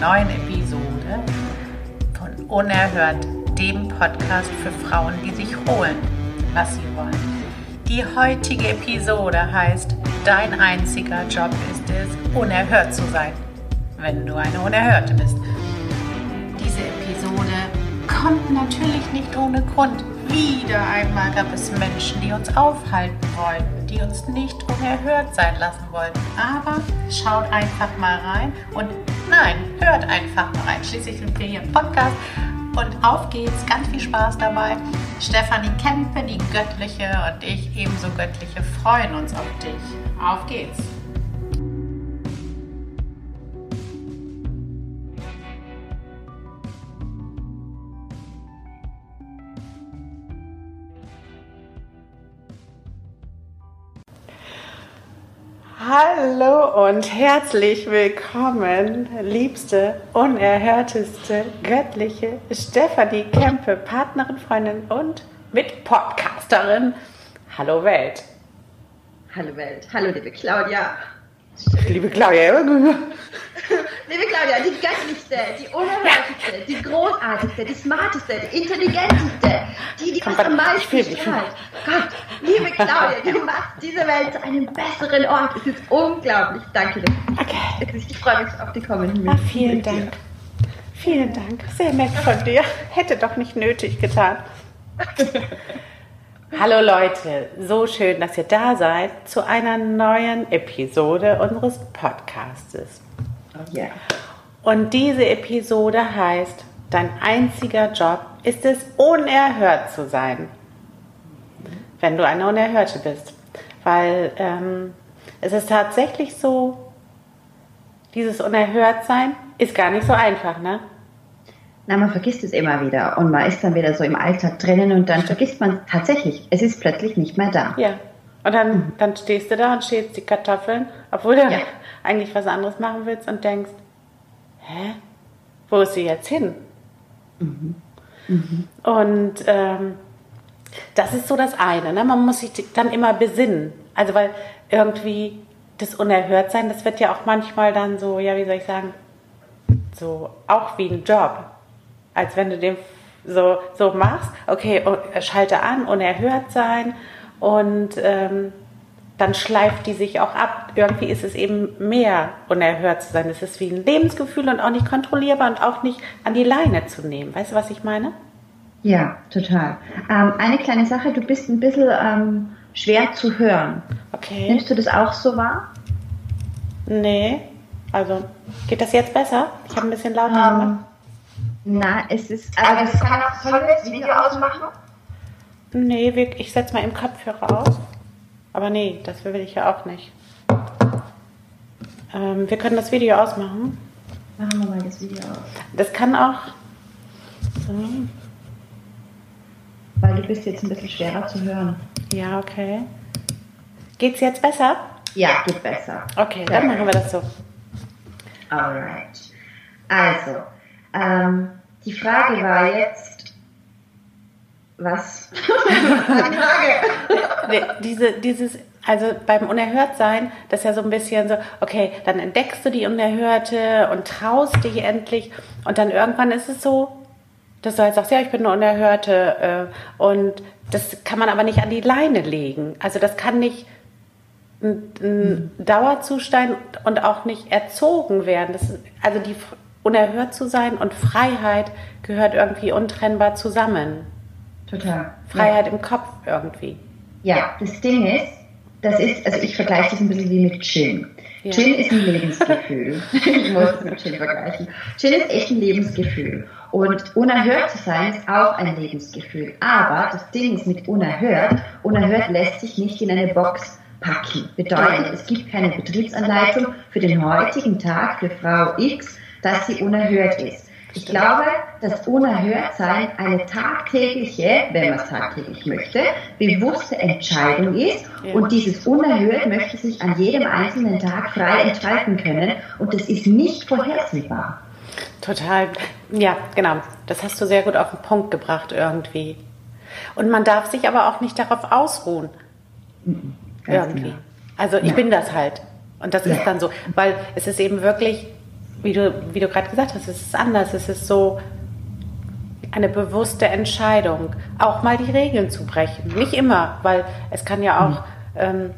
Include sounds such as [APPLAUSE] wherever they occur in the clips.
neuen Episode von Unerhört, dem Podcast für Frauen, die sich holen, was sie wollen. Die heutige Episode heißt Dein einziger Job ist es, unerhört zu sein, wenn du eine Unerhörte bist. Diese Episode kommt natürlich nicht ohne Grund. Wieder einmal gab es Menschen, die uns aufhalten wollten, die uns nicht unerhört sein lassen wollten. Aber schaut einfach mal rein und nein, hört einfach mal rein. Schließlich sind wir hier im Podcast und auf geht's. Ganz viel Spaß dabei. Stefanie Kempe, die Göttliche und ich ebenso Göttliche freuen uns auf dich. Auf geht's. Hallo und herzlich willkommen, liebste, unerhörteste, göttliche Stefanie Kempe, Partnerin, Freundin und Mitpodcasterin. Hallo Welt. Hallo Welt. Hallo liebe Claudia. Liebe Claudia. [LAUGHS] Liebe Claudia, die göttlichste, die unerhörteste, die großartigste, die smarteste, die intelligenteste, die, die was am meisten strahlt. Gott, liebe Claudia, du [LAUGHS] machst diese Welt zu einem besseren Ort. Es ist unglaublich. Danke dir. Okay. Ich freue mich auf die kommenden Minuten. Ah, vielen Dank. Vielen Dank. Sehr nett von dir. Hätte doch nicht nötig getan. [LAUGHS] Hallo Leute, so schön, dass ihr da seid zu einer neuen Episode unseres Podcastes. Oh yeah. Und diese Episode heißt, dein einziger Job ist es, unerhört zu sein, wenn du eine Unerhörte bist. Weil ähm, es ist tatsächlich so, dieses Unerhörtsein ist gar nicht so einfach, ne? Na, man vergisst es immer wieder und man ist dann wieder so im Alltag drinnen und dann vergisst man tatsächlich, es ist plötzlich nicht mehr da. Ja. Und dann, mhm. dann stehst du da und schälst die Kartoffeln, obwohl du ja. [LAUGHS] eigentlich was anderes machen willst und denkst, hä? Wo ist sie jetzt hin? Mhm. Mhm. Und ähm, das ist so das eine. Ne? Man muss sich dann immer besinnen. Also weil irgendwie das Unerhörtsein, das wird ja auch manchmal dann so, ja, wie soll ich sagen, so auch wie ein Job als wenn du den so, so machst, okay, schalte an, unerhört sein und ähm, dann schleift die sich auch ab. Irgendwie ist es eben mehr unerhört zu sein. Es ist wie ein Lebensgefühl und auch nicht kontrollierbar und auch nicht an die Leine zu nehmen. Weißt du, was ich meine? Ja, total. Ähm, eine kleine Sache, du bist ein bisschen ähm, schwer zu hören. Okay. Nimmst du das auch so wahr? Nee. Also, geht das jetzt besser? Ich habe ein bisschen lauter ähm, gemacht. Na, es ist. Aber das kann auch. Sollen wir das Video ausmachen? Nee, ich setze mal im Kopfhörer aus. Aber nee, das will ich ja auch nicht. Ähm, wir können das Video ausmachen. Machen wir mal das Video aus. Das kann auch. So. Weil du bist jetzt ein bisschen schwerer zu hören. Ja, okay. Geht's jetzt besser? Ja, geht besser. Okay, dann machen wir das so. Alright. Also, ähm, die Frage war jetzt, was? [LAUGHS] die Frage. Diese, dieses, also beim Unerhörtsein, das ist ja so ein bisschen so, okay, dann entdeckst du die Unerhörte und traust dich endlich und dann irgendwann ist es so, dass du halt sagst, ja, ich bin eine Unerhörte äh, und das kann man aber nicht an die Leine legen. Also das kann nicht ein, ein Dauerzustand und auch nicht erzogen werden. Ist, also die unerhört zu sein und Freiheit gehört irgendwie untrennbar zusammen. Total. Freiheit ja. im Kopf irgendwie. Ja, das Ding ist, das ist, also ich vergleiche das ein bisschen wie mit Chillen. Ja. Chillen ist ein Lebensgefühl. [LAUGHS] ich muss es mit Chillen vergleichen. Chillen ist echt ein Lebensgefühl. Und unerhört zu sein ist auch ein Lebensgefühl. Aber das Ding ist mit unerhört, unerhört lässt sich nicht in eine Box packen. Bedeutet, es gibt keine Betriebsanleitung für den heutigen Tag für Frau X, dass sie unerhört ist. Ich glaube, dass Unerhörtsein eine tagtägliche, wenn man es tagtäglich möchte, bewusste Entscheidung ist. Ja. Und dieses Unerhört möchte sich an jedem einzelnen Tag frei entfalten können. Und das ist nicht vorhersehbar. Total. Ja, genau. Das hast du sehr gut auf den Punkt gebracht irgendwie. Und man darf sich aber auch nicht darauf ausruhen. Mhm, irgendwie. Genau. Also ich ja. bin das halt. Und das ist dann so, weil es ist eben wirklich, wie du, wie du gerade gesagt hast, es ist anders. Es ist so eine bewusste Entscheidung, auch mal die Regeln zu brechen. Nicht immer, weil es kann ja auch, ähm,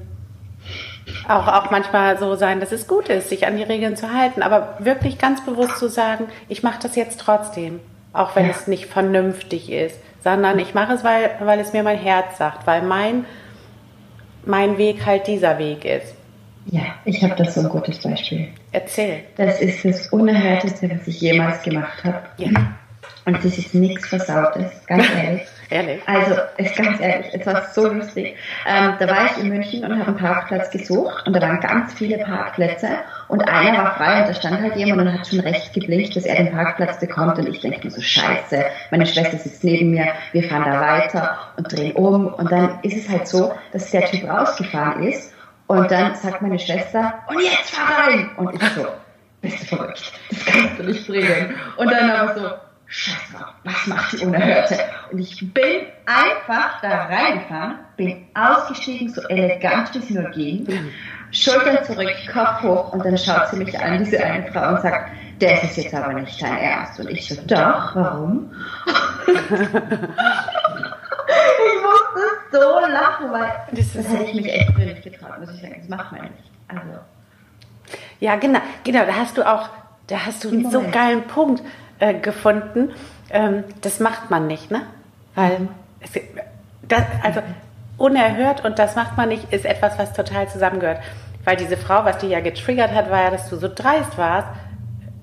auch, auch manchmal so sein, dass es gut ist, sich an die Regeln zu halten, aber wirklich ganz bewusst zu sagen, ich mache das jetzt trotzdem, auch wenn ja. es nicht vernünftig ist, sondern ich mache es, weil, weil es mir mein Herz sagt, weil mein, mein Weg halt dieser Weg ist. Ja, ich habe das so ein gutes Beispiel. Erzähl. Das ist das Unerhörteste, was ich jemals gemacht habe. Ja. Und das ist nichts Versautes, ganz [LAUGHS] ehrlich. ehrlich? Also, ist ganz ehrlich, es war so lustig. Ähm, da war ich in München und habe einen Parkplatz gesucht und da waren ganz viele Parkplätze und einer war frei und da stand halt jemand und hat schon recht geblinkt, dass er den Parkplatz bekommt und ich denke mir so, scheiße, meine Schwester sitzt neben mir, wir fahren da weiter und drehen um und dann ist es halt so, dass der Typ rausgefahren ist und dann sagt meine Schwester, und jetzt fahr rein! Und ich so, bist du verrückt, das kannst du nicht bringen. Und dann aber so, Scheiße, was macht die Unerhörte? Und ich bin einfach da reingefahren, bin ausgestiegen, so elegant wie sie nur ging, Schultern zurück, Kopf hoch und dann schaut sie mich an, diese eine Frau, und sagt, das ist jetzt aber nicht dein Ernst. Und ich so, doch, warum? [LAUGHS] ich musste so lachen, weil das, das hätte ich mich echt nicht getraut, muss ich sagen. Das macht man nicht. Also. Ja, genau, genau, da hast du auch, da hast du einen so geilen Punkt äh, gefunden. Ähm, das macht man nicht, ne? Weil mhm. es, das, also unerhört und das macht man nicht, ist etwas, was total zusammengehört. Weil diese Frau, was die ja getriggert hat, war ja, dass du so dreist warst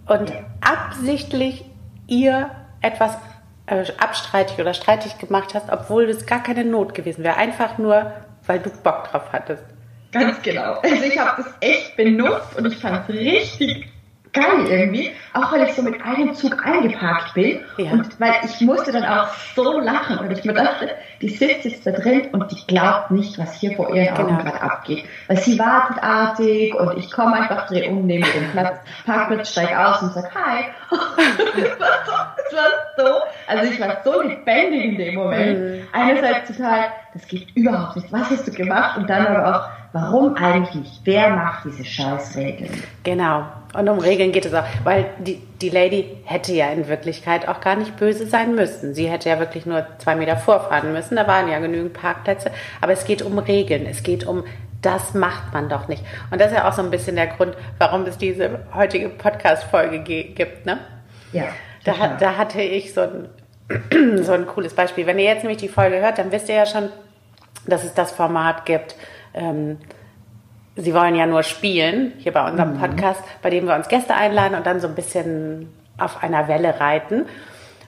und absichtlich ihr etwas abstreitig oder streitig gemacht hast, obwohl es gar keine Not gewesen wäre. Einfach nur, weil du Bock drauf hattest. Ganz genau. Also ich habe das echt benutzt und ich fand es richtig geil irgendwie, auch weil ich so mit einem Zug eingeparkt bin ja. und weil ich musste dann auch so lachen und ich mir dachte, die sitzt jetzt da drin und die glaubt nicht, was hier vor ihren Augen genau. gerade abgeht. Weil sie wartet artig und ich komme einfach, dreh um, nehme den Platz, Parkplatz, steig aus und sag Hi. [LAUGHS] das, war so, also ich war so lebendig in dem Moment. Mhm. Einerseits total, das geht überhaupt nicht, was hast du gemacht? Und dann aber auch, warum eigentlich? Wer macht diese Scheißregeln? Genau. Und um Regeln geht es auch, weil die, die Lady hätte ja in Wirklichkeit auch gar nicht böse sein müssen. Sie hätte ja wirklich nur zwei Meter vorfahren müssen. Da waren ja genügend Parkplätze. Aber es geht um Regeln. Es geht um, das macht man doch nicht. Und das ist ja auch so ein bisschen der Grund, warum es diese heutige Podcast-Folge gibt, ne? Ja. Da, da hatte ich so ein, [CLEARS THROAT] so ein cooles Beispiel. Wenn ihr jetzt nämlich die Folge hört, dann wisst ihr ja schon, dass es das Format gibt, ähm, Sie wollen ja nur spielen, hier bei unserem mhm. Podcast, bei dem wir uns Gäste einladen und dann so ein bisschen auf einer Welle reiten.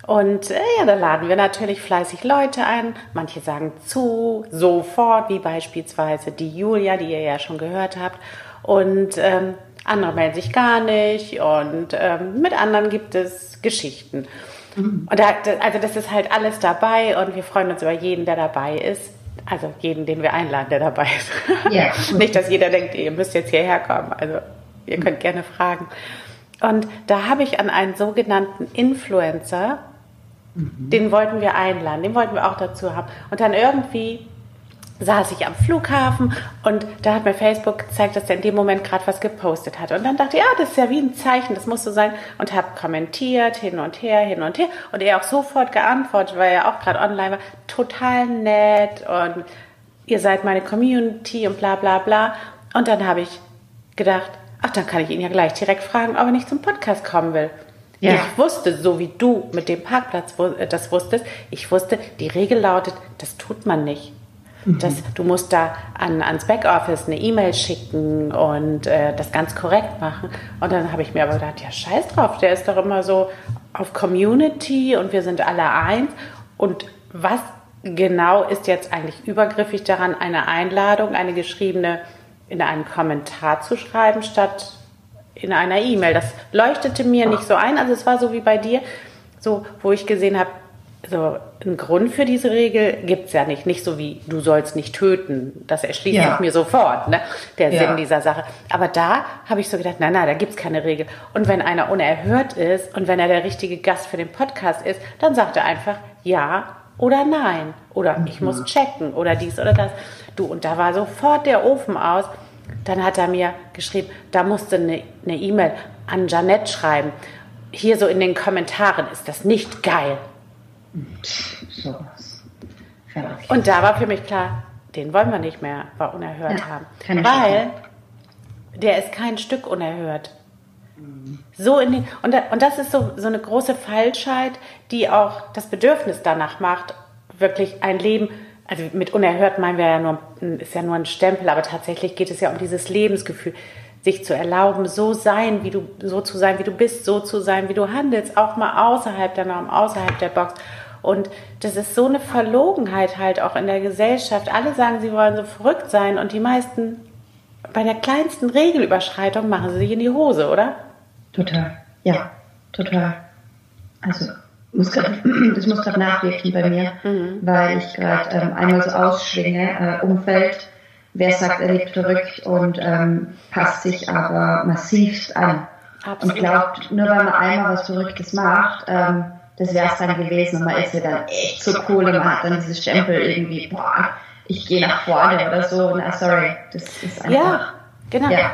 Und äh, ja, da laden wir natürlich fleißig Leute ein. Manche sagen zu, sofort, wie beispielsweise die Julia, die ihr ja schon gehört habt. Und ähm, andere melden sich gar nicht. Und ähm, mit anderen gibt es Geschichten. Mhm. Und da, also das ist halt alles dabei und wir freuen uns über jeden, der dabei ist. Also jeden, den wir einladen, der dabei ist. [LAUGHS] Ja. [LAUGHS] Nicht, dass jeder denkt, ihr müsst jetzt hierher kommen. Also ihr könnt gerne fragen. Und da habe ich an einen sogenannten Influencer, mhm. den wollten wir einladen, den wollten wir auch dazu haben. Und dann irgendwie saß ich am Flughafen und da hat mir Facebook gezeigt, dass er in dem Moment gerade was gepostet hat. Und dann dachte ich, ja, das ist ja wie ein Zeichen, das muss so sein. Und habe kommentiert, hin und her, hin und her. Und er auch sofort geantwortet, weil er auch gerade online war. Total nett und ihr seid meine Community und bla bla bla. Und dann habe ich gedacht, ach, dann kann ich ihn ja gleich direkt fragen, ob er nicht zum Podcast kommen will. Ja. Ich wusste, so wie du mit dem Parkplatz äh, das wusstest, ich wusste, die Regel lautet, das tut man nicht. Mhm. Das, du musst da an, ans Backoffice eine E-Mail schicken und äh, das ganz korrekt machen. Und dann habe ich mir aber gedacht, ja, scheiß drauf, der ist doch immer so auf Community und wir sind alle eins. Und was genau ist jetzt eigentlich übergriffig daran, eine Einladung, eine geschriebene in einen Kommentar zu schreiben, statt in einer E-Mail? Das leuchtete mir nicht so ein. Also es war so wie bei dir, so wo ich gesehen habe, so einen Grund für diese Regel gibt es ja nicht. Nicht so wie, du sollst nicht töten. Das erschließt ja. sich mir sofort, ne? der ja. Sinn dieser Sache. Aber da habe ich so gedacht, nein, nein, da gibt es keine Regel. Und wenn einer unerhört ist und wenn er der richtige Gast für den Podcast ist, dann sagt er einfach ja oder nein. Oder mhm. ich muss checken oder dies oder das. Du, und da war sofort der Ofen aus. Dann hat er mir geschrieben, da musste eine E-Mail an Janette schreiben. Hier so in den Kommentaren ist das nicht geil. Sowas. Und da war für mich klar, den wollen wir nicht mehr bei Unerhört ja, haben. Weil der ist kein Stück unerhört. So in den, und, und das ist so, so eine große Falschheit, die auch das Bedürfnis danach macht, wirklich ein Leben, also mit unerhört meinen wir ja nur, ist ja nur ein Stempel, aber tatsächlich geht es ja um dieses Lebensgefühl, sich zu erlauben, so sein, wie du, so zu sein, wie du bist, so zu sein, wie du handelst, auch mal außerhalb der Norm, außerhalb der Box. Und das ist so eine Verlogenheit halt auch in der Gesellschaft. Alle sagen, sie wollen so verrückt sein und die meisten bei der kleinsten Regelüberschreitung machen sie sich in die Hose, oder? Total, ja, total. Also muss grad, [CLEARS THROAT] das muss gerade nachwirken bei mir, mhm. weil ich gerade ähm, einmal so ausschwinge, äh, Umfeld, wer sagt, er lebt verrückt und ähm, passt sich aber massivst an. Absolut. Und glaubt, nur weil man einmal was Verrücktes macht, ähm, das wäre es dann gewesen und man ist ja dann echt so cool und man hat dann dieses Stempel irgendwie, boah, ich gehe nach vorne oder so. Na, sorry, das ist einfach. Ja, genau. Ja.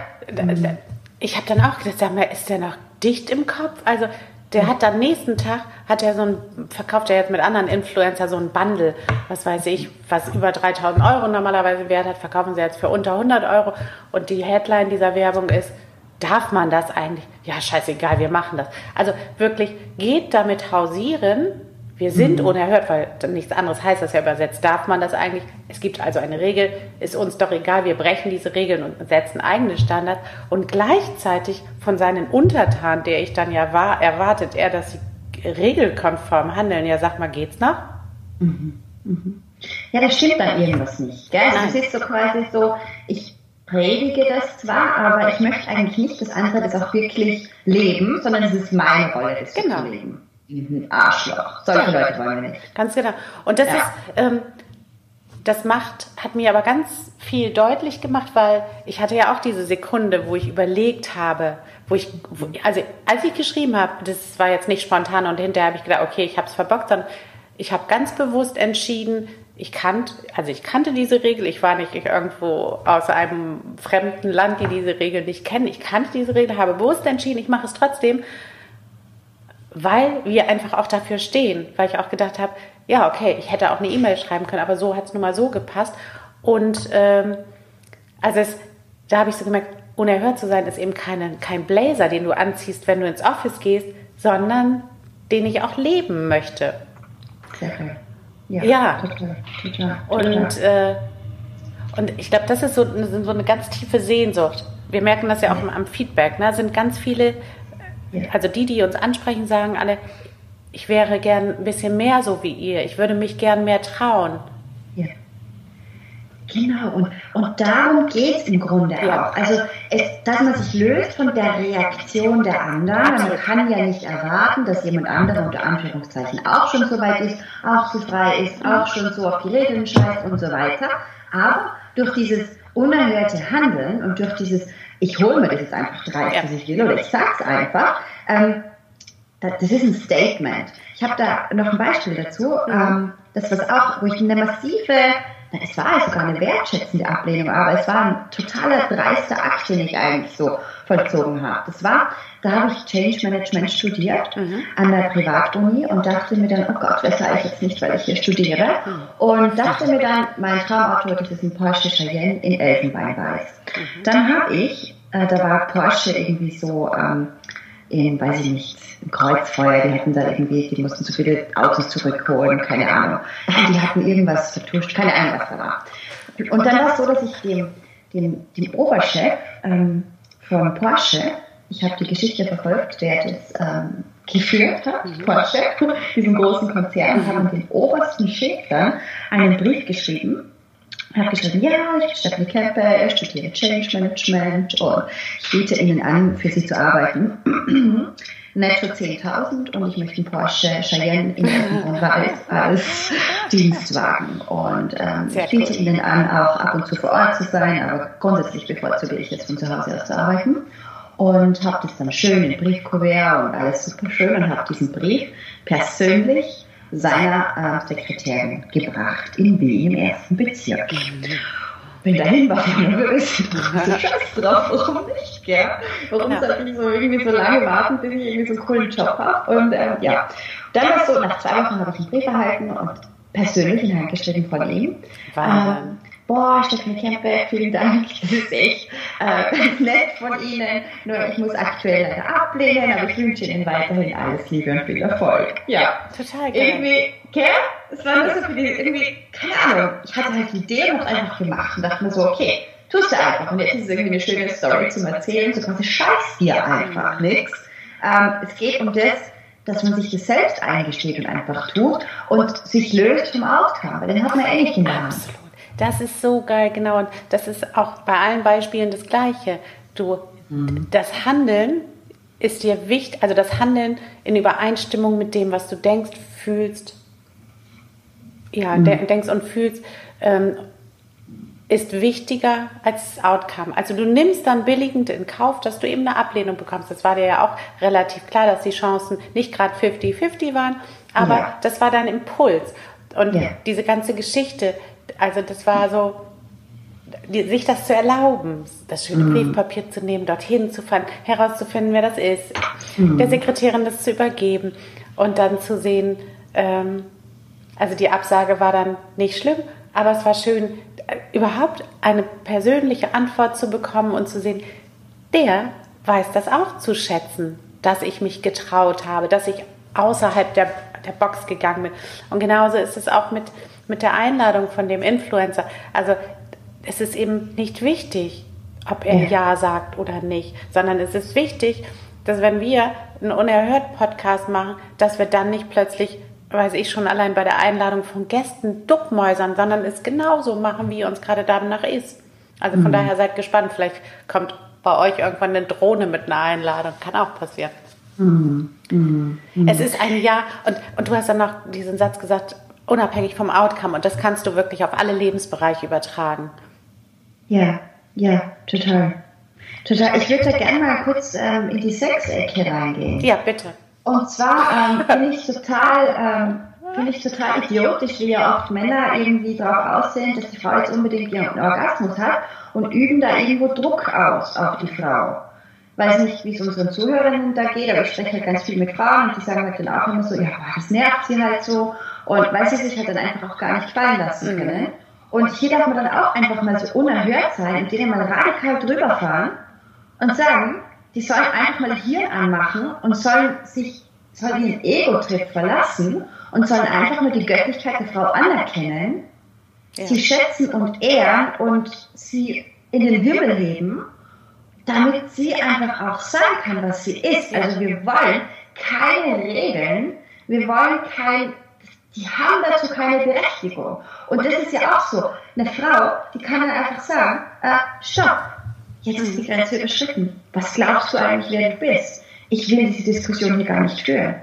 Ich habe dann auch gedacht, sag mal, ist der noch dicht im Kopf? Also, der hat dann nächsten Tag, hat er so ein, verkauft er jetzt mit anderen Influencer so ein Bundle, was weiß ich, was über 3000 Euro normalerweise wert hat, verkaufen sie jetzt für unter 100 Euro. Und die Headline dieser Werbung ist, darf man das eigentlich? Ja, scheißegal, wir machen das. Also wirklich, geht damit hausieren, wir sind mhm. unerhört, weil nichts anderes heißt das ja übersetzt. Darf man das eigentlich? Es gibt also eine Regel, ist uns doch egal, wir brechen diese Regeln und setzen eigene Standards. Und gleichzeitig von seinen Untertanen, der ich dann ja war, erwartet er, dass sie regelkonform handeln. Ja, sag mal, geht's noch? Mhm. Mhm. Ja, das stimmt dann irgendwas nicht. Gell? Also es ist so quasi so, ich predige das zwar, aber ich möchte eigentlich nicht, dass andere das auch wirklich leben, sondern es ist meine Rolle, das genau. zu leben. Mhm. Arschloch. Solche Leute wollen wir nicht. Ganz genau. Und das ja. ist, ähm, das macht, hat mir aber ganz viel deutlich gemacht, weil ich hatte ja auch diese Sekunde, wo ich überlegt habe, wo ich, wo, also als ich geschrieben habe, das war jetzt nicht spontan und hinterher habe ich gedacht, okay, ich habe es verbockt, sondern ich habe ganz bewusst entschieden, ich kannte, also ich kannte diese Regel, ich war nicht irgendwo aus einem fremden Land, die diese Regel nicht kennen. Ich kannte diese Regel, habe bewusst entschieden, ich mache es trotzdem, weil wir einfach auch dafür stehen, weil ich auch gedacht habe, ja, okay, ich hätte auch eine E-Mail schreiben können, aber so hat es nun mal so gepasst. Und ähm, also es, da habe ich so gemerkt, unerhört zu sein ist eben keine, kein Blazer, den du anziehst, wenn du ins Office gehst, sondern den ich auch leben möchte. Geil. Ja, ja. Total, total, total. Und, äh, und ich glaube, das ist so, so eine ganz tiefe Sehnsucht. Wir merken das ja auch am Feedback. Ne? sind ganz viele also die, die uns ansprechen, sagen alle, ich wäre gern ein bisschen mehr so wie ihr. Ich würde mich gern mehr trauen. Genau, und, und darum geht es im Grunde auch. Also, es, dass man sich löst von der Reaktion der anderen. Man kann ja nicht erwarten, dass jemand anderer unter Anführungszeichen auch schon so weit ist, auch so frei ist, auch schon so auf die Regeln scheißt und so weiter. Aber durch dieses unerhörte Handeln und durch dieses ich hole mir das jetzt einfach dreist, ja. was ich will, oder ich sag's einfach. Ähm, das ist ein Statement. Ich habe da noch ein Beispiel dazu. Ähm, das was auch, wo ich eine massive, es war sogar eine wertschätzende Ablehnung, aber es war ein totaler dreister Akt, den ich eigentlich so vollzogen habe. Das war, da habe ich Change Management studiert mhm. an der Privatuni und dachte mir dann, oh Gott, wer sei ich jetzt nicht, weil ich hier studiere? Mhm. Und dachte mir dann, mein Traumauto, das ist ein Porsche Cheyenne in Elfenbeinweiß. Mhm. Dann habe ich, äh, da war Porsche irgendwie so ähm, in, weiß ich nicht, Kreuzfeuer, die hatten da irgendwie, die mussten zu viele Autos zurückholen, keine Ahnung. Die hatten irgendwas vertuscht, keine Ahnung, was da war. Und dann war es so, dass ich dem, dem, dem Oberchef ähm, von Porsche, ich habe die Geschichte verfolgt, der das ähm, geführt hat, mhm. Porsche, [LAUGHS] diesen großen Konzern, haben dem obersten Chef dann einen Brief geschrieben ich habe geschrieben, ja, ich bin Stephanie Kemper, ich studiere Change Management und ich biete Ihnen an, für Sie zu arbeiten. Netto 10.000 und ich möchte einen Porsche Cheyenne in Weiß als Dienstwagen. Und ähm, ich biete Ihnen an, auch ab und zu vor Ort zu sein, aber grundsätzlich bevorzuge ich jetzt von zu Hause aus zu arbeiten. Und habe das dann schön in Briefkuvert und alles super schön und habe diesen Brief persönlich seiner äh, Sekretärin gebracht in Wien im ersten Bezirk. Bin dahin, war ich nervös. scheiß drauf, warum nicht, gell? Warum genau. soll ich so irgendwie so lange warten, bis ich irgendwie so einen coolen Job habe? Und ähm, ja, dann war es so, nach zwei Wochen habe ich einen Brief erhalten und persönlich in Hand geschrieben von ihm. Ähm, boah, Steffen Kempe, vielen Dank, [LAUGHS] das ist echt äh, ganz nett von Ihnen, nur ich muss aktuell leider ablehnen, aber ich wünsche Ihnen weiterhin alles Liebe und viel Erfolg. Ja, total geil. Irgendwie, gell? Es war nur so für die, irgendwie, keine Ahnung, ich hatte halt die Idee und einfach gemacht und dachte mir so, okay, tust du einfach. Und jetzt ist es irgendwie eine schöne Story zum Erzählen, so quasi scheiß dir einfach nichts. Ähm, es geht um das, dass man sich das selbst eingesteht und einfach tut und sich löst vom Outcome, den hat man eh nicht in der Hand. Das ist so geil, genau. Und das ist auch bei allen Beispielen das Gleiche. Du, mhm. das Handeln ist dir wichtig, also das Handeln in Übereinstimmung mit dem, was du denkst, fühlst, ja, mhm. denkst und fühlst, ähm, ist wichtiger als das Outcome. Also du nimmst dann billigend in Kauf, dass du eben eine Ablehnung bekommst. Das war dir ja auch relativ klar, dass die Chancen nicht gerade 50-50 waren, aber ja. das war dein Impuls. Und ja. diese ganze Geschichte, also das war so, die, sich das zu erlauben, das schöne mhm. Briefpapier zu nehmen, dorthin zu fahren, herauszufinden, wer das ist, mhm. der Sekretärin das zu übergeben und dann zu sehen, ähm, also die Absage war dann nicht schlimm, aber es war schön, äh, überhaupt eine persönliche Antwort zu bekommen und zu sehen, der weiß das auch zu schätzen, dass ich mich getraut habe, dass ich außerhalb der, der Box gegangen bin. Und genauso ist es auch mit, mit der Einladung von dem Influencer. Also es ist eben nicht wichtig, ob er ja. ja sagt oder nicht, sondern es ist wichtig, dass wenn wir einen unerhört Podcast machen, dass wir dann nicht plötzlich, weiß ich schon allein bei der Einladung von Gästen duckmäusern, sondern es genauso machen, wie uns gerade danach ist. Also von mhm. daher seid gespannt, vielleicht kommt bei euch irgendwann eine Drohne mit einer Einladung, kann auch passieren. Mhm. Mhm. Es ist ein Ja und, und du hast dann noch diesen Satz gesagt, unabhängig vom Outcome. Und das kannst du wirklich auf alle Lebensbereiche übertragen. Ja, ja, total. Total. Ich würde da gerne mal kurz ähm, in die Sexecke reingehen. Ja, bitte. Und zwar ähm, bin ich total, ähm, bin ich total idiotisch, wie ja oft Männer irgendwie darauf aussehen, dass die Frau jetzt unbedingt ihren Orgasmus hat und üben da irgendwo Druck aus auf die Frau. Weiß nicht, wie es unseren Zuhörern da geht, aber ich spreche halt ganz viel mit Frauen und die sagen halt dann auch immer so, ja, das nervt sie halt so und weil sie sich halt dann einfach auch gar nicht fallen lassen mhm. können. Und hier darf man dann auch einfach mal so unerhört sein und denen mal radikal drüber fahren und sagen, die sollen einfach mal Hirn anmachen und sollen sich, sollen ihren Ego-Trip verlassen und sollen einfach nur die Göttlichkeit der Frau anerkennen, ja. sie schätzen und ehren und sie in den Wirbel heben, damit sie einfach auch sein kann, was sie ist. Also wir wollen keine Regeln, wir wollen kein die haben dazu keine Berechtigung. Und das ist ja auch so. Eine Frau, die kann dann einfach sagen, äh, stopp, jetzt ist die Grenze überschritten. Was glaubst du eigentlich, wer du bist? Ich will diese Diskussion hier gar nicht führen.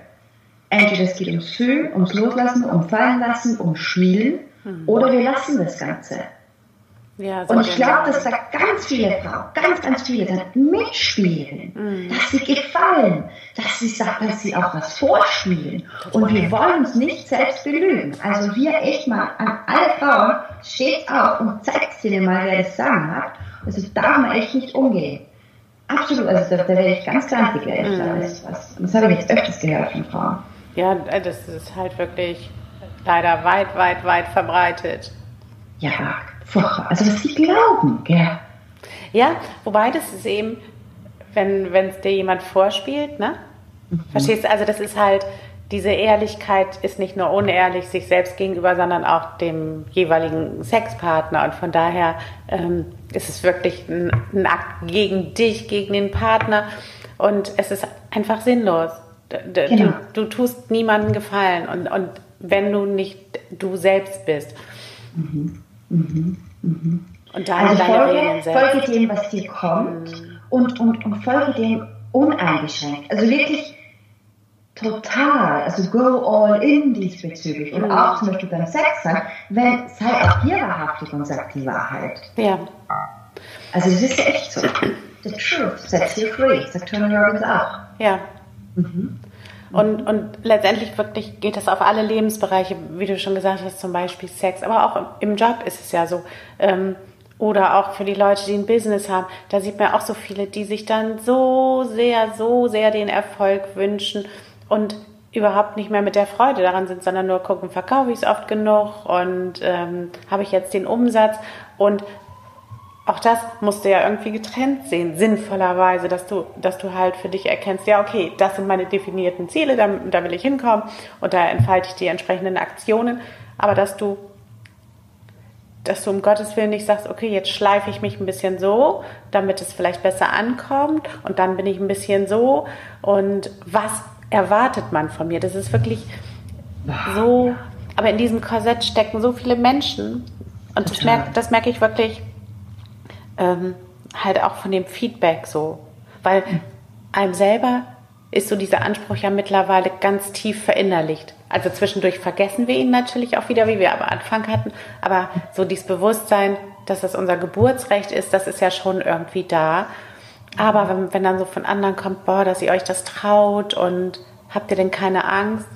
Entweder es geht ums Fühlen, ums Loslassen, um Fallen lassen, um Spielen, oder wir lassen das Ganze. Ja, und ich glaube, dass da ganz viele Frauen, ganz, ganz viele da mitspielen, mhm. dass sie gefallen, dass sie, dass sie auch was vorspielen. Und wir wollen uns nicht selbst belügen. Also wir echt mal an alle Frauen, steht auf und zeigt ihnen mal, wer das Sagen hat. Also darf man echt nicht umgehen. Absolut, also da, da werde ich ganz grantig, echt. Mhm. Das, das, das habe ich jetzt öfters gehört von Frauen. Ja, das ist halt wirklich leider weit, weit, weit verbreitet. Ja, also was sie glauben, gell? Ja, wobei das ist eben, wenn es dir jemand vorspielt, ne? Mhm. Verstehst du? Also das ist halt, diese Ehrlichkeit ist nicht nur unehrlich sich selbst gegenüber, sondern auch dem jeweiligen Sexpartner. Und von daher ähm, ist es wirklich ein, ein, Akt gegen dich, gegen den Partner. Und es ist einfach sinnlos. D genau. du, du, tust niemandem Gefallen. Und, und wenn du nicht du selbst bist. Mhm. Mhm. Mhm. Und da also folge, folge dem, was dir kommt mhm. und, und, und folge dem uneingeschränkt. Also wirklich total, also go all in diesbezüglich. Und mhm. auch zum Beispiel beim Sex sein, wenn, sei auch hier wahrhaftig und sag die Wahrheit. Ja. Also das ist ja echt so. The truth sets you free, sagt Tony Robbins auch. Ja. Mhm. Und, und letztendlich wirklich geht das auf alle Lebensbereiche, wie du schon gesagt hast, zum Beispiel Sex, aber auch im Job ist es ja so. Ähm, Oder auch für die Leute, die ein Business haben, da sieht man auch so viele, die sich dann so sehr, so sehr den Erfolg wünschen und überhaupt nicht mehr mit der Freude daran sind, sondern nur gucken, verkaufe ich es oft genug und ähm, habe ich jetzt den Umsatz. Und auch das musst du ja irgendwie getrennt sehen, sinnvollerweise, dass du, dass du halt für dich erkennst, ja, okay, das sind meine definierten Ziele, da, da will ich hinkommen und da entfalte ich die entsprechenden Aktionen, aber dass du dass du um Gottes Willen nicht sagst, okay, jetzt schleife ich mich ein bisschen so, damit es vielleicht besser ankommt und dann bin ich ein bisschen so. Und was erwartet man von mir? Das ist wirklich so, aber in diesem Korsett stecken so viele Menschen. Und das merke, das merke ich wirklich ähm, halt auch von dem Feedback so, weil einem selber ist so dieser Anspruch ja mittlerweile ganz tief verinnerlicht. Also zwischendurch vergessen wir ihn natürlich auch wieder, wie wir am Anfang hatten. Aber so dieses Bewusstsein, dass das unser Geburtsrecht ist, das ist ja schon irgendwie da. Aber wenn, wenn dann so von anderen kommt, boah, dass ihr euch das traut und habt ihr denn keine Angst?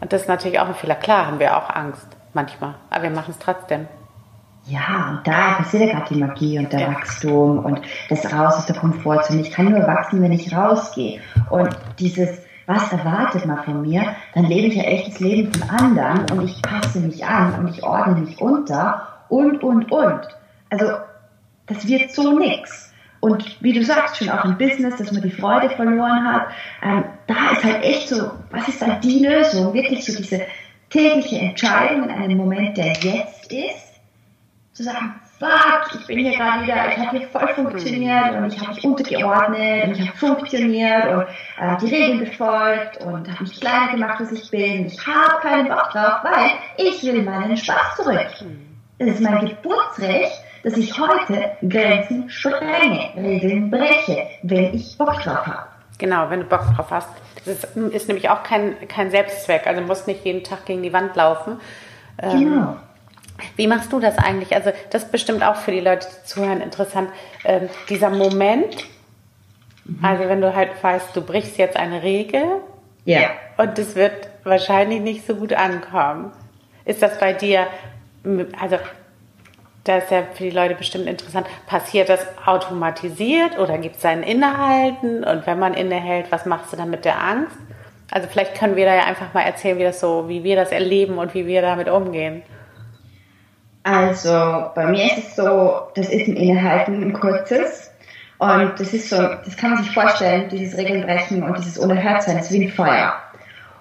Und das ist natürlich auch ein Fehler. Klar haben wir auch Angst manchmal, aber wir machen es trotzdem. Ja, und da passiert ja gerade die Magie und der. Wachstum und das Raus aus der Komfortzone. Ich kann nur wachsen, wenn ich rausgehe. Und dieses, was erwartet man von mir, dann lebe ich ja echt das Leben von anderen und ich passe mich an und ich ordne mich unter und, und, und. Also, das wird so nix. Und wie du sagst, schon auch im Business, dass man die Freude verloren hat, ähm, da ist halt echt so, was ist dann die Lösung? Wirklich so diese tägliche Entscheidung in einem Moment, der jetzt ist, zu sagen, fuck, ich bin hier gerade wieder, ich habe hier voll funktioniert und ich habe mich untergeordnet und ich habe funktioniert und äh, die Regeln befolgt und habe mich kleiner gemacht, als ich bin. Ich habe keinen Bock drauf, weil ich will meinen Spaß zurück. Es ist mein Geburtsrecht, dass ich heute Grenzen sprenge, Regeln breche, wenn ich Bock drauf habe. Genau, wenn du Bock drauf hast. Das ist, ist nämlich auch kein, kein Selbstzweck. Also du musst nicht jeden Tag gegen die Wand laufen. Ähm, genau. Wie machst du das eigentlich? Also das ist bestimmt auch für die Leute, die zuhören, interessant. Ähm, dieser Moment, mhm. also wenn du halt weißt, du brichst jetzt eine Regel ja. und es wird wahrscheinlich nicht so gut ankommen. Ist das bei dir, also das ist ja für die Leute bestimmt interessant, passiert das automatisiert oder gibt es ein Innehalten? Und wenn man innehält, was machst du dann mit der Angst? Also vielleicht können wir da ja einfach mal erzählen, wie das so, wie wir das erleben und wie wir damit umgehen. Also bei mir ist es so, das ist ein Innehalten, ein kurzes. Und das ist so, das kann man sich vorstellen, dieses Regelbrechen und dieses Unerhörtsein ist wie ein Feuer.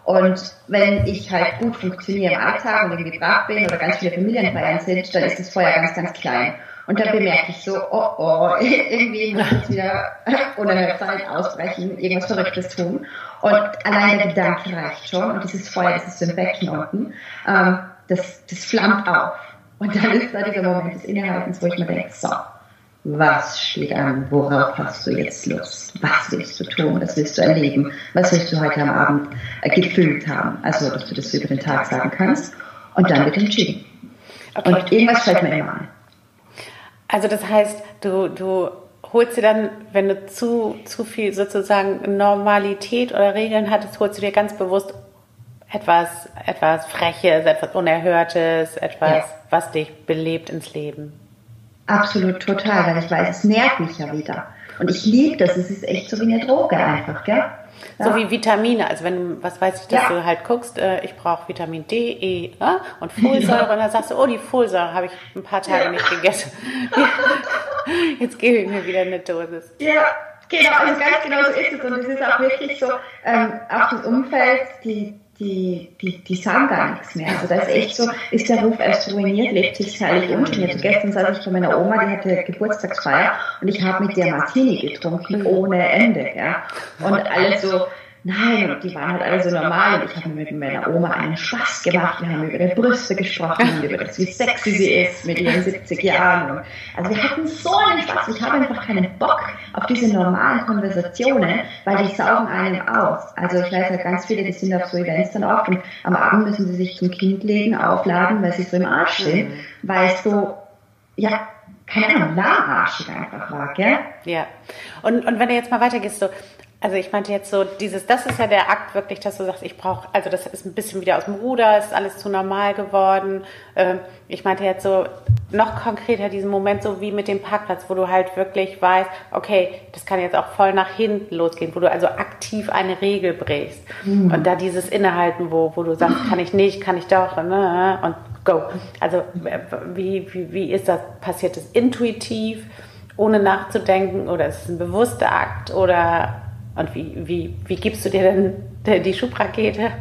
Und wenn ich halt gut funktioniere im Alltag und irgendwie brav bin oder ganz viele Familienfeiern sind, dann ist das Feuer ganz, ganz klein. Und dann bemerke ich so, oh oh, [LAUGHS] irgendwie muss ich wieder unerhört sein, ausbrechen, irgendwas Verrücktes tun. Und allein der Gedanke reicht schon. Und dieses Feuer, das ist so im Becken unten, ähm, das, das flammt auf. Und dann ist da dieser Moment des Innehaltens, wo ich mir denke, so, was steht an? Worauf hast du jetzt Lust? Was willst du tun? Was willst du erleben? Was willst du heute am Abend äh, gefühlt haben? Also, dass du das über den Tag sagen kannst. Und dann wird entschieden. Und irgendwas fällt mir immer an. Also, das heißt, du, du holst dir dann, wenn du zu, zu viel sozusagen Normalität oder Regeln hattest, holst du dir ganz bewusst etwas, etwas Freches, etwas Unerhörtes, etwas, ja. was dich belebt ins Leben. Absolut, total, weil ich weiß, es nährt mich ja wieder. Und ich liebe das, es ist echt so wie eine Droge einfach, gell? Ja. So wie Vitamine, also wenn, was weiß ich, dass ja. du halt guckst, äh, ich brauche Vitamin D, E äh, und Folsäure und dann sagst du, oh, die Folsäure habe ich ein paar Tage nicht gegessen. [LAUGHS] Jetzt gebe ich mir wieder eine Dosis. Ja, genau, also ganz genau so ist es und es ist auch wirklich so, ähm, auch das Umfeld, die die, die, die sagen gar nichts mehr. Also da ist echt so, ist der Ruf erst ruiniert, lebt sich herrlich ungeniert. So gestern saß ich bei meiner Oma, die hatte Geburtstagsfeier und ich habe mit der Martini getrunken ohne Ende. Ja. Und alles so, Nein, und die waren halt alle so normal und ich habe mit meiner Oma einen Spaß gemacht. Wir haben über ihre Brüste gesprochen, [LAUGHS] über das, wie sexy sie ist mit ihren 70 Jahren. Also wir hatten so einen Spaß. Ich habe einfach keinen Bock auf diese normalen Konversationen, weil die saugen einen aus. Also ich weiß ja ganz viele, die sind auf so Events dann oft und am Abend müssen sie sich zum Kind legen, aufladen, weil sie so im Arsch sind, weil es so, ja, keine Ahnung, lahmarschig einfach war, gell? Ja. Und, und wenn du jetzt mal weitergehst, so, Also ich meinte jetzt so, dieses, das ist ja der Akt wirklich, dass du sagst, ich brauche, also das ist ein bisschen wieder aus dem Ruder, ist alles zu normal geworden. Ähm, ich meinte jetzt so, noch konkreter diesen Moment so wie mit dem Parkplatz, wo du halt wirklich weißt, okay, das kann jetzt auch voll nach hinten losgehen, wo du also aktiv eine Regel brichst. Mhm. Und da dieses Innehalten, wo, wo du sagst, kann ich nicht, kann ich doch, ne, und go. Also wie, wie, wie ist das? Passiert es intuitiv, ohne nachzudenken oder ist es ein bewusster Akt oder und wie, wie, wie gibst du dir denn die Schubrakete?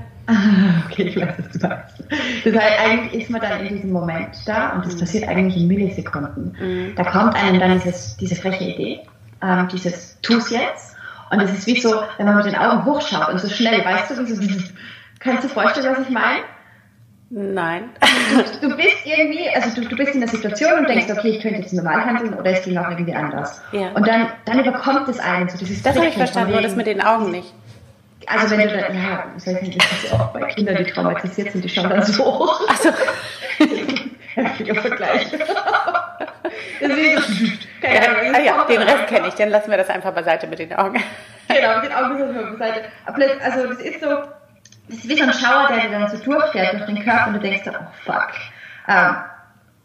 okay, ich weiß, was du sagst. Das heißt, eigentlich ist man dann in diesem Moment da und das passiert eigentlich in Millisekunden. Mhm. Da kommt einem dann dieses, diese freche Idee, ähm, dieses Tu's jetzt. Und es ist wie so, wenn man mit den Augen hochschaut und so schnell, weißt du, wie so, kannst du vorstellen, was ich meine? Nein. Du, du, bist irgendwie, also du, du bist in der Situation und denkst, okay, ich könnte jetzt normal handeln oder es ging auch irgendwie anders. Ja. Und dann, dann überkommt es einen so dieses Das habe ich verstanden, nur das mit den Augen nicht. Also, wenn du dann, ja, ich weiß nicht, das ist auch bei Kindern, die traumatisiert sind, die schauen dann so hoch. Also heftiger [LAUGHS] Vergleich. Ahnung, ah, ja, den Rest kenne ich, dann lassen wir das einfach beiseite mit den Augen. Genau, mit den Augen lassen wir beiseite. Also das ist so, das ist wie so ein Schauer, der dir dann so durchfährt durch den Körper und du denkst dann, oh fuck, ähm,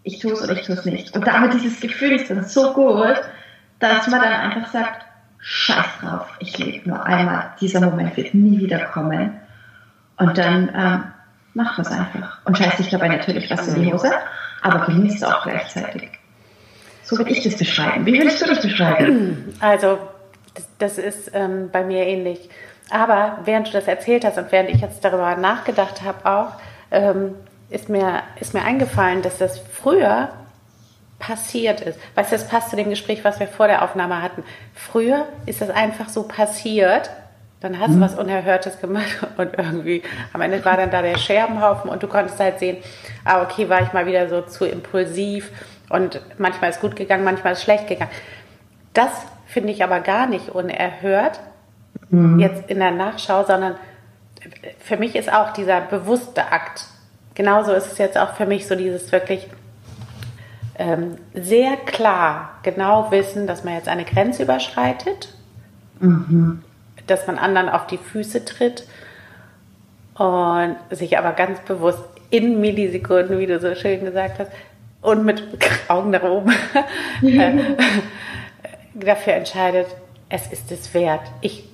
ich tue es oder ich tue es nicht. Und damit dieses Gefühl ist dann so gut, dass man dann einfach sagt, scheiß drauf, ich lebe nur einmal, dieser Moment wird nie wieder kommen. Und dann ähm, macht man es einfach. Und scheißt sich dabei natürlich was in die Hose, aber genießt es auch gleichzeitig. So würde ich das beschreiben. Wie würdest du das beschreiben? Also, das, das ist ähm, bei mir ähnlich. Aber während du das erzählt hast und während ich jetzt darüber nachgedacht habe auch, ähm, ist, mir, ist mir eingefallen, dass das früher passiert ist. Weißt du, das passt zu dem Gespräch, was wir vor der Aufnahme hatten. Früher ist das einfach so passiert. Dann hast du mhm. was Unerhörtes gemacht [LAUGHS] und irgendwie am Ende war dann da der Scherbenhaufen und du konntest halt sehen, ah, okay, war ich mal wieder so zu impulsiv und manchmal ist gut gegangen, manchmal ist schlecht gegangen. Das finde ich aber gar nicht unerhört, mhm. jetzt in der Nachschau, sondern für mich ist auch dieser bewusste Akt, genauso ist es jetzt auch für mich so dieses wirklich ähm, sehr klar genau wissen, dass man jetzt eine Grenze überschreitet, mhm. dass man anderen auf die Füße tritt und sich aber ganz bewusst in Millisekunden, wie du so schön gesagt hast, und mit [LAUGHS] Augen nach oben [LAUGHS] äh, dafür entscheidet, es ist es wert. Ich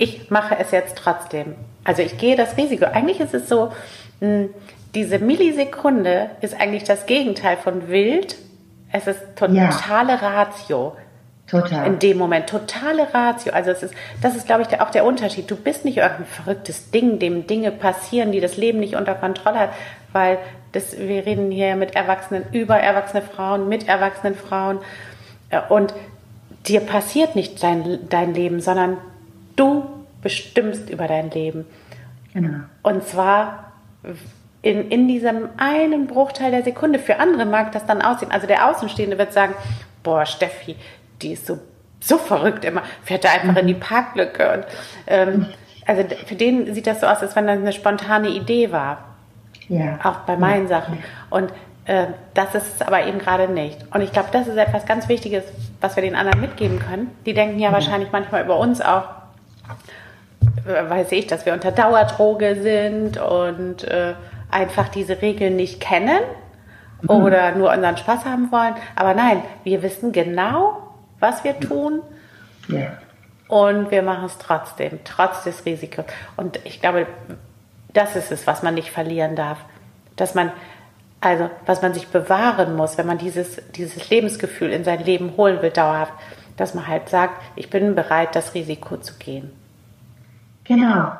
ich mache es jetzt trotzdem. Also ich gehe das Risiko. Eigentlich ist es so, hm, diese Millisekunde ist eigentlich das Gegenteil von wild. Es ist totale ja. Ratio. Total. In dem Moment. Totale Ratio. Also es ist, das ist, glaube ich, auch der Unterschied. Du bist nicht irgendein verrücktes Ding, dem Dinge passieren, die das Leben nicht unter Kontrolle hat, weil das, wir reden hier mit Erwachsenen, über erwachsene Frauen, mit erwachsenen Frauen. Äh, und dir passiert nicht dein, dein Leben, sondern Du bestimmst über dein Leben. Genau. Und zwar in, in diesem einen Bruchteil der Sekunde. Für andere mag das dann aussehen. Also der Außenstehende wird sagen, boah, Steffi, die ist so, so verrückt immer, fährt da einfach in die Parklücke. Und, ähm, also für den sieht das so aus, als wenn das eine spontane Idee war. Ja. Auch bei meinen ja. Sachen. Und äh, das ist es aber eben gerade nicht. Und ich glaube, das ist etwas ganz Wichtiges, was wir den anderen mitgeben können. Die denken ja, ja. wahrscheinlich manchmal über uns auch, weiß ich, dass wir unter Dauerdroge sind und äh, einfach diese Regeln nicht kennen mhm. oder nur unseren Spaß haben wollen. Aber nein, wir wissen genau, was wir tun. Ja. Und wir machen es trotzdem, trotz des Risikos. Und ich glaube, das ist es, was man nicht verlieren darf. Dass man, also, was man sich bewahren muss, wenn man dieses, dieses Lebensgefühl in sein Leben holen will, dauerhaft, dass man halt sagt, ich bin bereit, das Risiko zu gehen. Genau.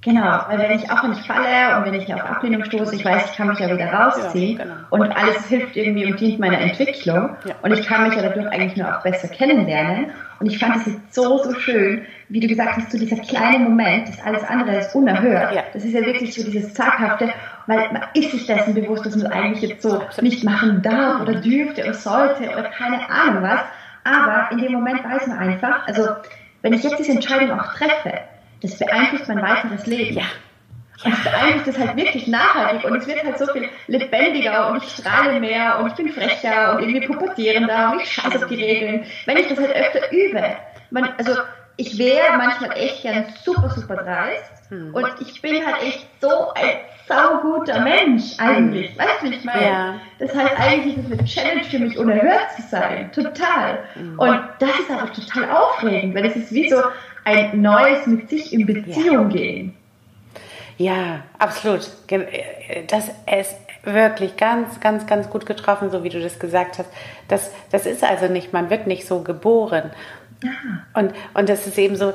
Genau, weil wenn ich auch nicht falle und wenn ich auf Ablehnung stoße, ich weiß, ich kann mich ja wieder rausziehen ja, genau. und alles hilft irgendwie und dient meiner Entwicklung ja. und ich kann mich ja dadurch eigentlich nur auch besser kennenlernen und ich fand es jetzt so, so schön, wie du gesagt hast, so dieser kleine Moment, das alles andere ist unerhört, ja. das ist ja wirklich so dieses zaghafte, weil man ist sich dessen bewusst, dass man eigentlich jetzt so nicht machen darf oder dürfte oder sollte oder keine Ahnung was, aber in dem Moment weiß man einfach, also wenn ich jetzt diese Entscheidung auch treffe, das beeinflusst mein weiteres Leben. Ja. Und es beeinflusst es halt wirklich nachhaltig und es wird halt so viel lebendiger und ich strahle mehr und ich bin frecher und irgendwie pubertierender und ich scheiße auf die Regeln. Wenn ich das halt öfter übe, man, also ich wäre manchmal echt gern super, super dreist. Hm. Und ich bin halt echt so ein sauguter Mensch eigentlich. Weißt du, wie ich meine? Ja. Das heißt, eigentlich ist es eine Challenge für mich, unerhört zu sein. Total. Hm. Und das ist aber total aufregend, weil es ist wie so ein neues mit sich in Beziehung ja. gehen. Ja, absolut. Das ist wirklich ganz, ganz, ganz gut getroffen, so wie du das gesagt hast. Das, das ist also nicht, man wird nicht so geboren. Ja. Und, und das ist eben so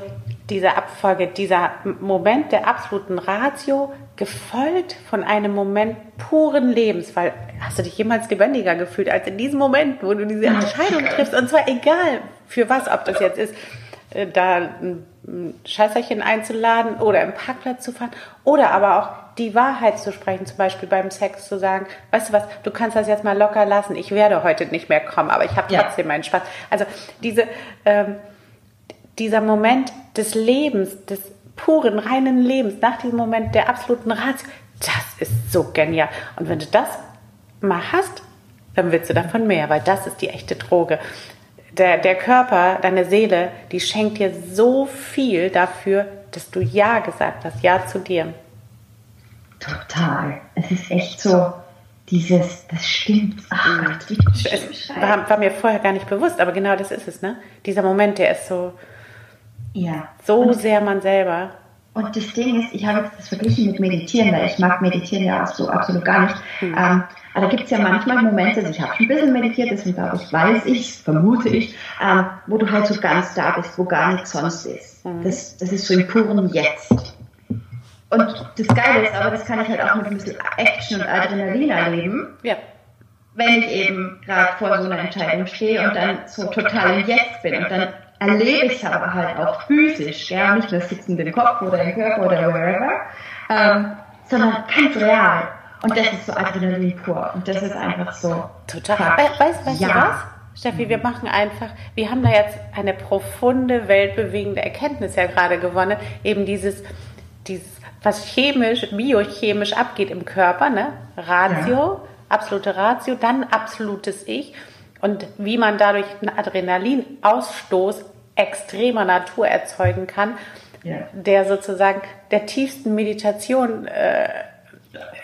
diese Abfolge, dieser Moment der absoluten Ratio, gefolgt von einem Moment puren Lebens. Weil hast du dich jemals lebendiger gefühlt als in diesem Moment, wo du diese Entscheidung triffst? Und zwar egal für was, ob das jetzt ist, da ein Scheißerchen einzuladen oder im Parkplatz zu fahren oder aber auch die Wahrheit zu sprechen, zum Beispiel beim Sex zu sagen, weißt du was, du kannst das jetzt mal locker lassen, ich werde heute nicht mehr kommen, aber ich habe trotzdem ja. meinen Spaß. Also diese, ähm, dieser Moment des Lebens, des puren, reinen Lebens, nach diesem Moment der absoluten Ratio, das ist so genial. Und wenn du das mal hast, dann willst du davon mehr, weil das ist die echte Droge der, der Körper, deine Seele, die schenkt dir so viel dafür, dass du Ja gesagt hast, Ja zu dir. Total. Es ist echt so, dieses, das stimmt. Ach Gott, wie es war, war, mir vorher gar nicht bewusst, aber genau das ist es, ne? Dieser Moment, der ist so, ja. so und, sehr man selber. Und das Ding ist, ich habe jetzt das verglichen mit Meditieren, weil ich mag Meditieren ja auch so absolut gar nicht. Hm. Ähm, aber da gibt es ja manchmal Momente, also ich habe ein bisschen meditiert, deswegen glaube ich, weiß ich, vermute ich, ähm, wo du halt so ganz da bist, wo gar nichts sonst ist. Mhm. Das, das ist so im puren Jetzt. Und das Geile ist aber, das kann ich halt auch mit ein bisschen Action und Adrenalin erleben. Ja. Wenn ich eben gerade vor so einer Entscheidung stehe und dann so total im Jetzt bin und dann erlebe ich es aber halt auch physisch, ja, nicht nur sitzend im Kopf oder im Körper oder wherever, ähm, sondern ganz real. Und das ist so Adrenalin pur. Und das ist einfach so. Total. Weißt, weißt ja. du was? Steffi, wir machen einfach, wir haben da jetzt eine profunde, weltbewegende Erkenntnis ja gerade gewonnen. Eben dieses, dieses, was chemisch, biochemisch abgeht im Körper, ne? Ratio, ja. absolute Ratio, dann absolutes Ich. Und wie man dadurch einen Adrenalinausstoß extremer Natur erzeugen kann, ja. der sozusagen der tiefsten Meditation äh,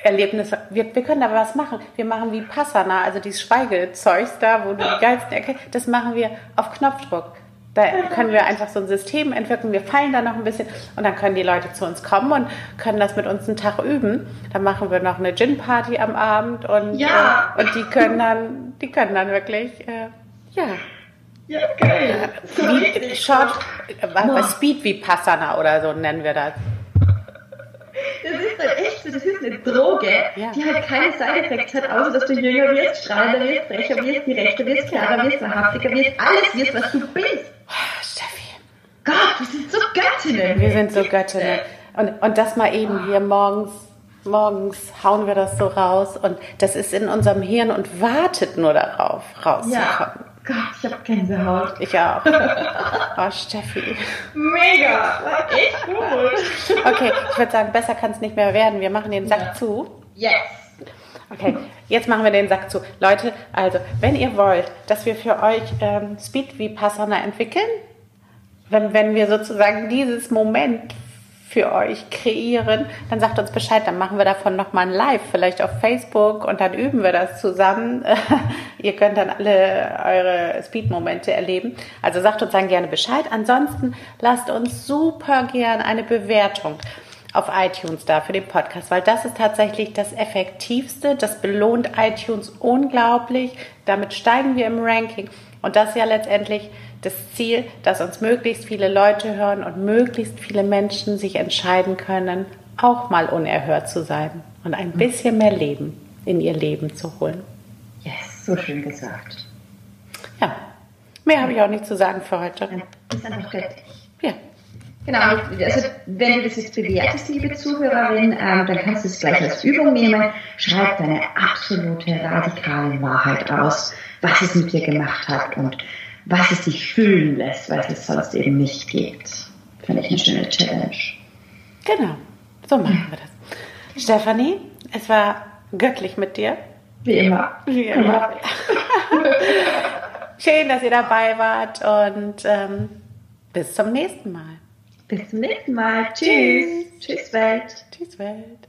Erlebnisse. Wir, wir können aber was machen. Wir machen wie Passana, also dieses Schweigezeugs da, wo du die geilsten erkennst. Das machen wir auf Knopfdruck. Da können wir einfach so ein System entwickeln. Wir fallen da noch ein bisschen und dann können die Leute zu uns kommen und können das mit uns einen Tag üben. Dann machen wir noch eine Gin-Party am Abend und, ja. äh, und die können dann, die können dann wirklich, äh, ja. Ja, geil. Wie, Short, äh, Speed wie Passana oder so nennen wir das. Das ist halt echt so, das ist eine Droge, ja. die halt keine Side-Effects hat, außer dass du jünger wirst, strahlender wirst, frecher wirst, gerechter wirst, klarer wirst, wahrhaftiger wirst, alles wirst, was du bist. Oh, Steffi. Gott, wir sind so Göttinnen. Wir sind so Göttinnen. Und, und das mal eben hier morgens morgens hauen wir das so raus und das ist in unserem Hirn und wartet nur darauf, rauszukommen. Ja. Gott, ich habe Gänsehaut. Ich auch. [LAUGHS] Oh, Steffi. Mega, echt gut. Okay, ich würde sagen, besser kann es nicht mehr werden. Wir machen den Sack ja. zu. Yes. Okay, jetzt machen wir den Sack zu. Leute, also, wenn ihr wollt, dass wir für euch ähm, Speed Vipassana entwickeln, wenn, wenn wir sozusagen dieses Moment für euch kreieren, dann sagt uns Bescheid, dann machen wir davon nochmal ein Live, vielleicht auf Facebook und dann üben wir das zusammen. [LAUGHS] Ihr könnt dann alle eure Speed-Momente erleben. Also sagt uns dann gerne Bescheid. Ansonsten lasst uns super gern eine Bewertung auf iTunes da für den Podcast, weil das ist tatsächlich das Effektivste. Das belohnt iTunes unglaublich. Damit steigen wir im Ranking. Und das ist ja letztendlich das Ziel, dass uns möglichst viele Leute hören und möglichst viele Menschen sich entscheiden können, auch mal unerhört zu sein und ein bisschen mehr Leben in ihr Leben zu holen. Yes, so schön gesagt. Ja, mehr habe ich auch nicht zu sagen für heute. Das ist einfach göttlich. Ja. Genau, also wenn du das jetzt bewertest, liebe Zuhörerin, ähm, dann kannst du es gleich als Übung nehmen. Schreib deine absolute radikale Wahrheit aus, was es mit dir gemacht hat und was es dich fühlen lässt, weil es sonst eben nicht gibt. Finde ich eine schöne Challenge. Genau, so machen wir das. Stefanie, es war göttlich mit dir. Wie immer. Wie immer. [LAUGHS] Schön, dass ihr dabei wart und ähm, Bis zum nächsten Mal. Bis zum nächsten Mal. Tschüss. Tschüss, Welt. Tschüss, Welt.